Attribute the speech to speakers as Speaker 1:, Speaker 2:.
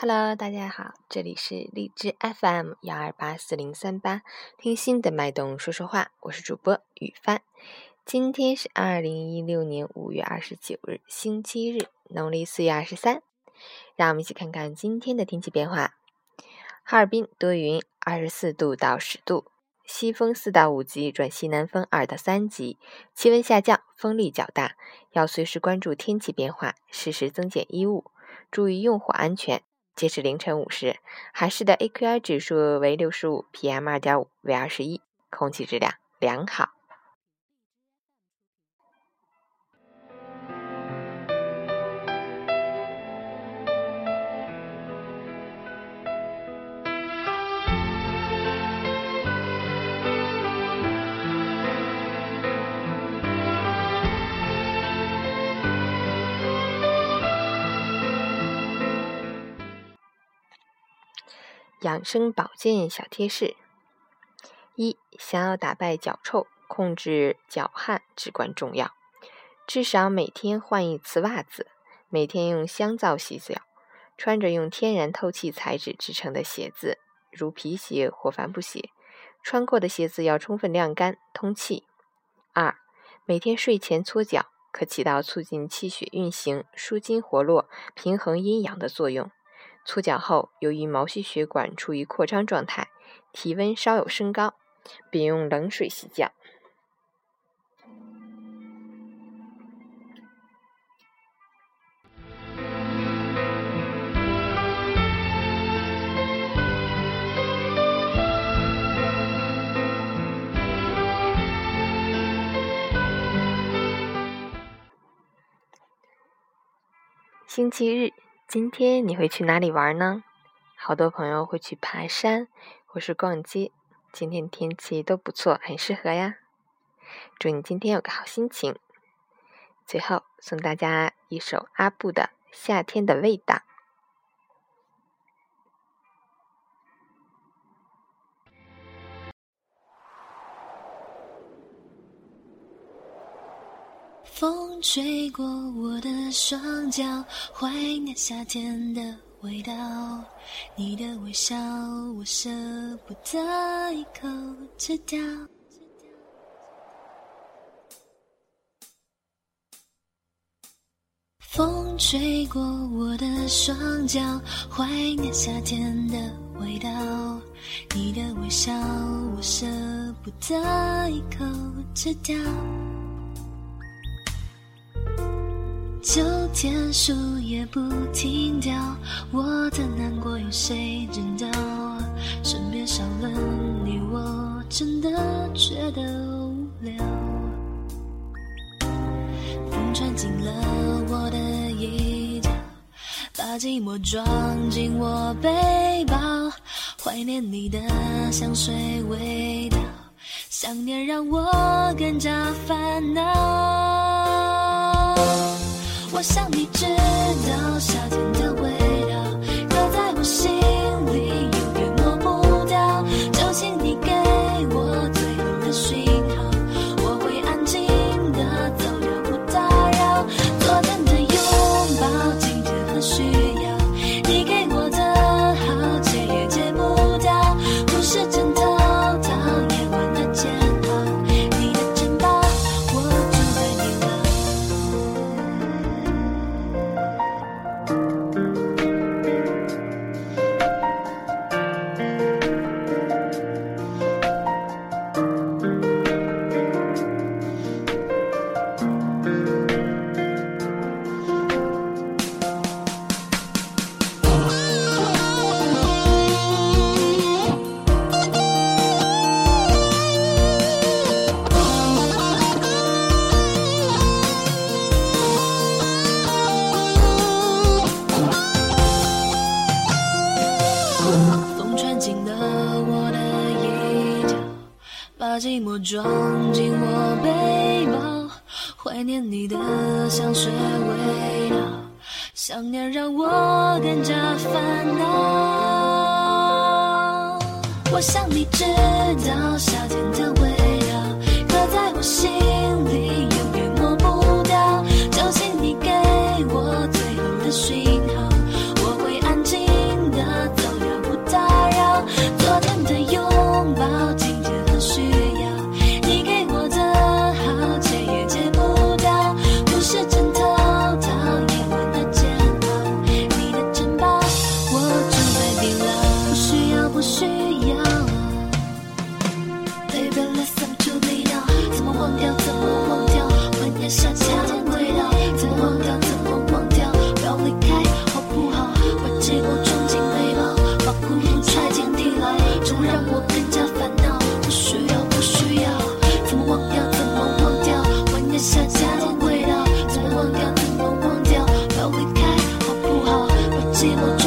Speaker 1: Hello，大家好，这里是荔枝 FM 幺二八四零三八，听心的脉动说说话，我是主播雨帆。今天是二零一六年五月二十九日，星期日，农历四月二十三。让我们一起看看今天的天气变化。哈尔滨多云，二十四度到十度，西风四到五级转西南风二到三级，气温下降，风力较大，要随时关注天气变化，适时增减衣物，注意用火安全。截止凌晨五时，海市的 AQI 指数为六十五，PM 二点五为二十一，空气质量良好。养生保健小贴士：一、想要打败脚臭，控制脚汗至关重要。至少每天换一次袜子，每天用香皂洗脚，穿着用天然透气材质制成的鞋子，如皮鞋或帆布鞋。穿过的鞋子要充分晾干、通气。二、每天睡前搓脚，可起到促进气血运行、舒筋活络、平衡阴阳的作用。搓脚后，由于毛细血管处于扩张状态，体温稍有升高，并用冷水洗脚。星期日。今天你会去哪里玩呢？好多朋友会去爬山或是逛街。今天天气都不错，很适合呀。祝你今天有个好心情。最后送大家一首阿布的《夏天的味道》。
Speaker 2: 风吹过我的双脚，怀念夏天的味道。你的微笑，我舍不得一口吃掉。风吹过我的双脚，怀念夏天的味道。你的微笑，我舍不得一口吃掉。秋天树叶不停掉，我的难过有谁知道？身边少了你，我真的觉得无聊。风穿进了我的衣角，把寂寞装进我背包。怀念你的香水味道，想念让我更加烦恼。我想你知道夏天的味道把寂寞装进我背包，怀念你的香水味道，想念让我更加烦恼。我想你知道夏天的味道，刻在我心里，永远抹不掉。就请你给我最后的讯 impossible